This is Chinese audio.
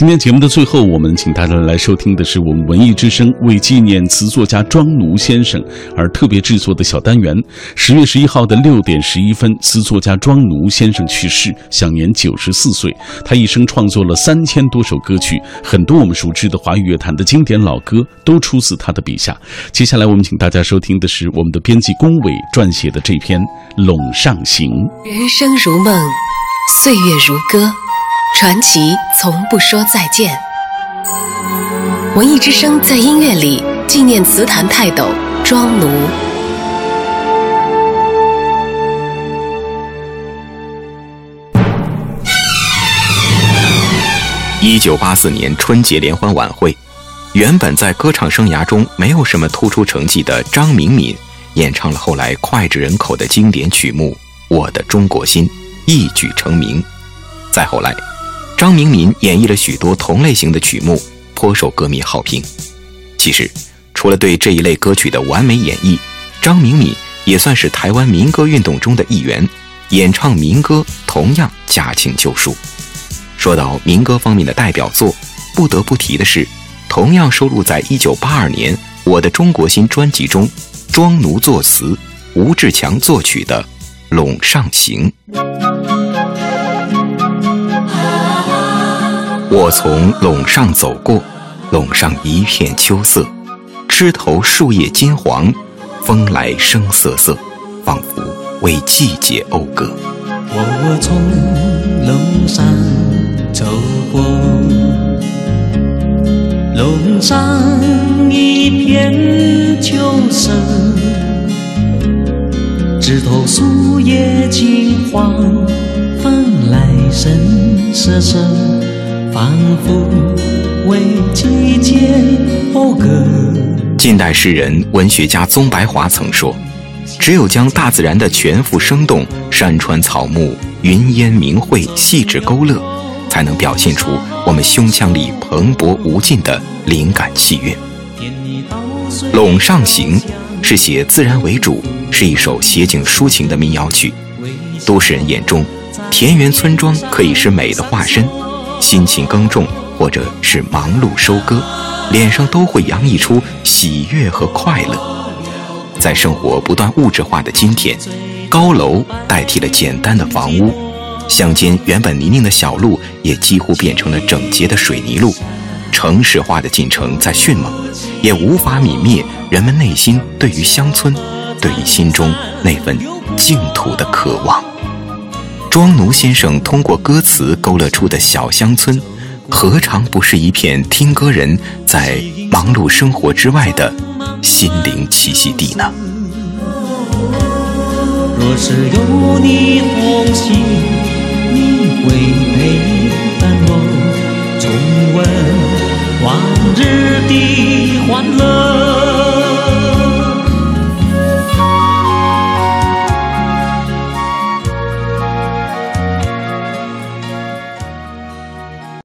今天节目的最后，我们请大家来收听的是我们文艺之声为纪念词作家庄奴先生而特别制作的小单元。十月十一号的六点十一分，词作家庄奴先生去世，享年九十四岁。他一生创作了三千多首歌曲，很多我们熟知的华语乐坛的经典老歌都出自他的笔下。接下来，我们请大家收听的是我们的编辑龚伟撰写的这篇《陇上行》。人生如梦，岁月如歌。传奇从不说再见。文艺之声在音乐里纪念词坛泰斗庄奴。一九八四年春节联欢晚会，原本在歌唱生涯中没有什么突出成绩的张明敏，演唱了后来脍炙人口的经典曲目《我的中国心》，一举成名。再后来。张明敏演绎了许多同类型的曲目，颇受歌迷好评。其实，除了对这一类歌曲的完美演绎，张明敏也算是台湾民歌运动中的一员，演唱民歌同样驾轻就熟。说到民歌方面的代表作，不得不提的是，同样收录在1982年《我的中国心》专辑中，庄奴作词，吴志强作曲的《陇上行》。我从陇上走过，陇上一片秋色，枝头树叶金黄，风来声瑟瑟，仿佛为季节讴歌。我从陇上走过，陇上一片秋色，枝头树叶金黄，风来声瑟瑟。仿佛为季节讴歌。近代诗人、文学家宗白华曾说：“只有将大自然的全副生动、山川草木、云烟明晦、细致勾勒，才能表现出我们胸腔里蓬勃无尽的灵感气韵。”《陇上行》是写自然为主，是一首写景抒情的民谣曲。都市人眼中，田园村庄可以是美的化身。辛勤耕种，或者是忙碌收割，脸上都会洋溢出喜悦和快乐。在生活不断物质化的今天，高楼代替了简单的房屋，乡间原本泥泞的小路也几乎变成了整洁的水泥路。城市化的进程在迅猛，也无法泯灭人们内心对于乡村、对于心中那份净土的渴望。庄奴先生通过歌词勾勒出的小乡村，何尝不是一片听歌人在忙碌生活之外的心灵栖息地呢？若是有你同行，你会陪伴我重温往日的欢乐。